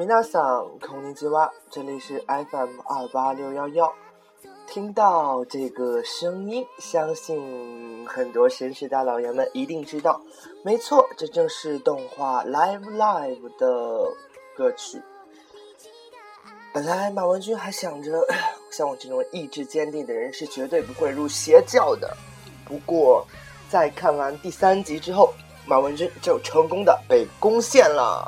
米娜桑空尼基哇，这里是 FM 二八六幺幺。听到这个声音，相信很多绅士大老爷们一定知道，没错，这正是动画《Live Live》的歌曲。本来马文君还想着，像我这种意志坚定的人是绝对不会入邪教的。不过，在看完第三集之后，马文君就成功的被攻陷了。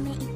me. Eat.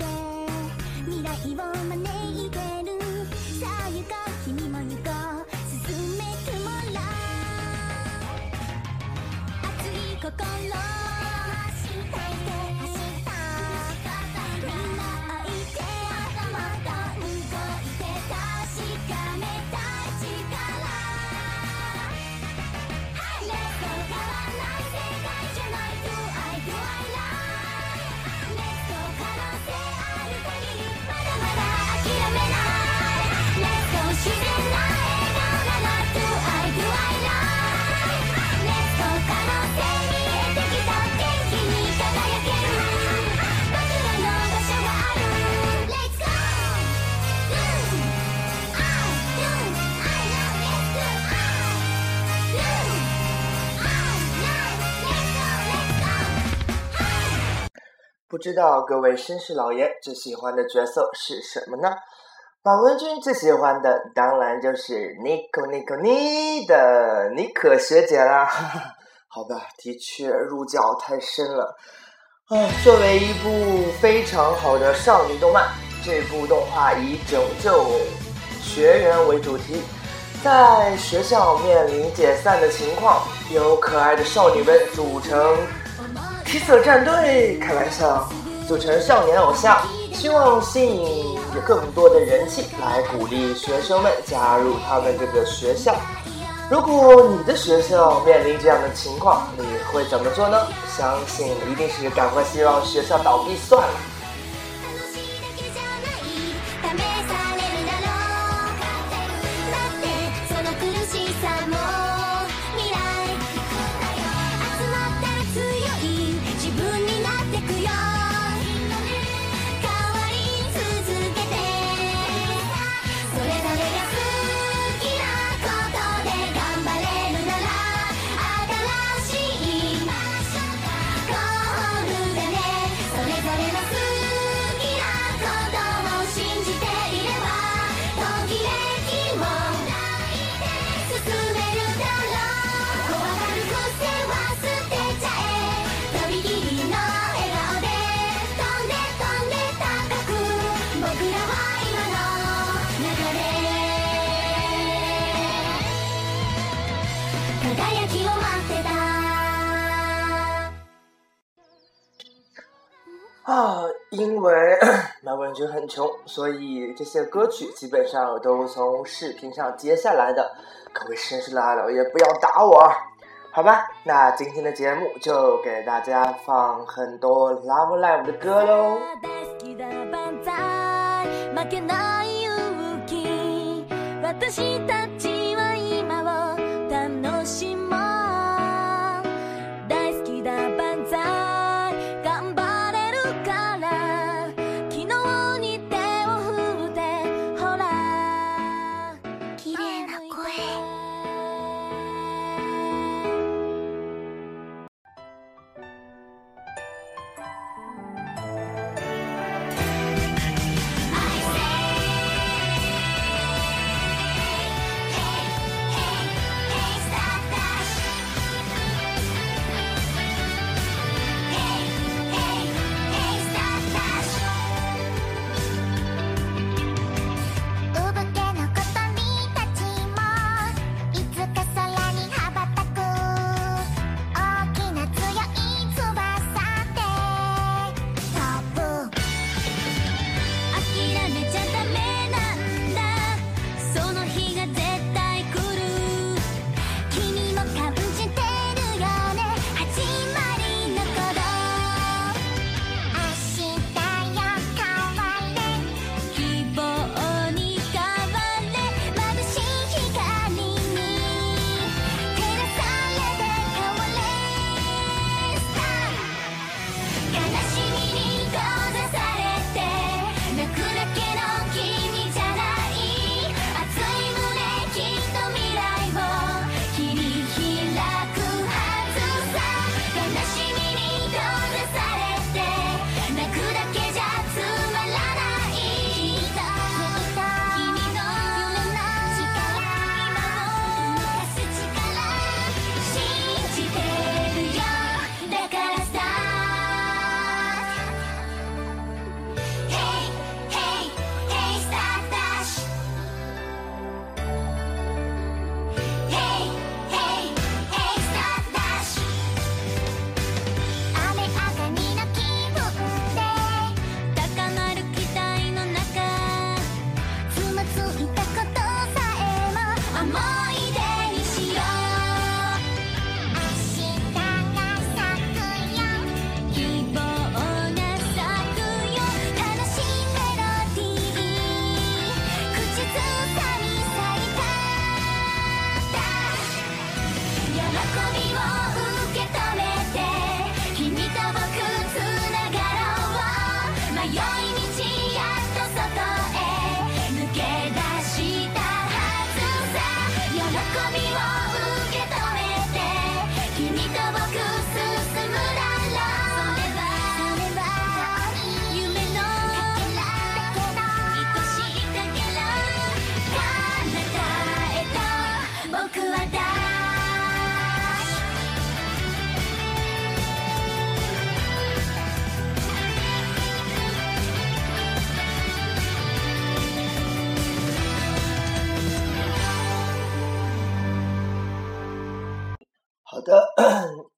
不知道各位绅士老爷最喜欢的角色是什么呢？马文君最喜欢的当然就是妮可妮可妮的妮可学姐啦。好吧，的确入教太深了。啊，作为一部非常好的少女动漫，这部动画以拯救学员为主题，在学校面临解散的情况，由可爱的少女们组成。七色战队，开玩笑，组成少年偶像，希望吸引更多的人气，来鼓励学生们加入他们这个学校。如果你的学校面临这样的情况，你会怎么做呢？相信一定是赶快希望学校倒闭算了。啊，因为 漫步人群很穷，所以这些歌曲基本上都从视频上截下来的，各位绅士大佬也不要打我。好吧，那今天的节目就给大家放很多 love live 的歌喽。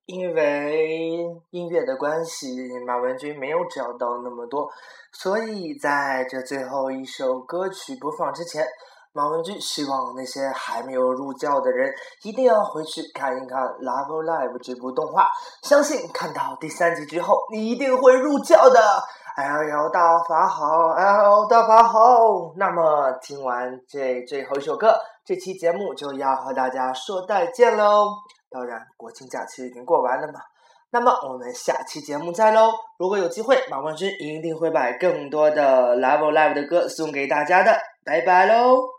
因为音乐的关系，马文君没有找到那么多，所以在这最后一首歌曲播放之前，马文君希望那些还没有入教的人一定要回去看一看《Love Live》这部动画，相信看到第三集之后，你一定会入教的。L L 大法好，L 大法好。那么听完这最后一首歌，这期节目就要和大家说再见喽。当然国庆假期已经过完了嘛。那么我们下期节目再喽如果有机会马冠军一定会把更多的 level live 的歌送给大家的拜拜喽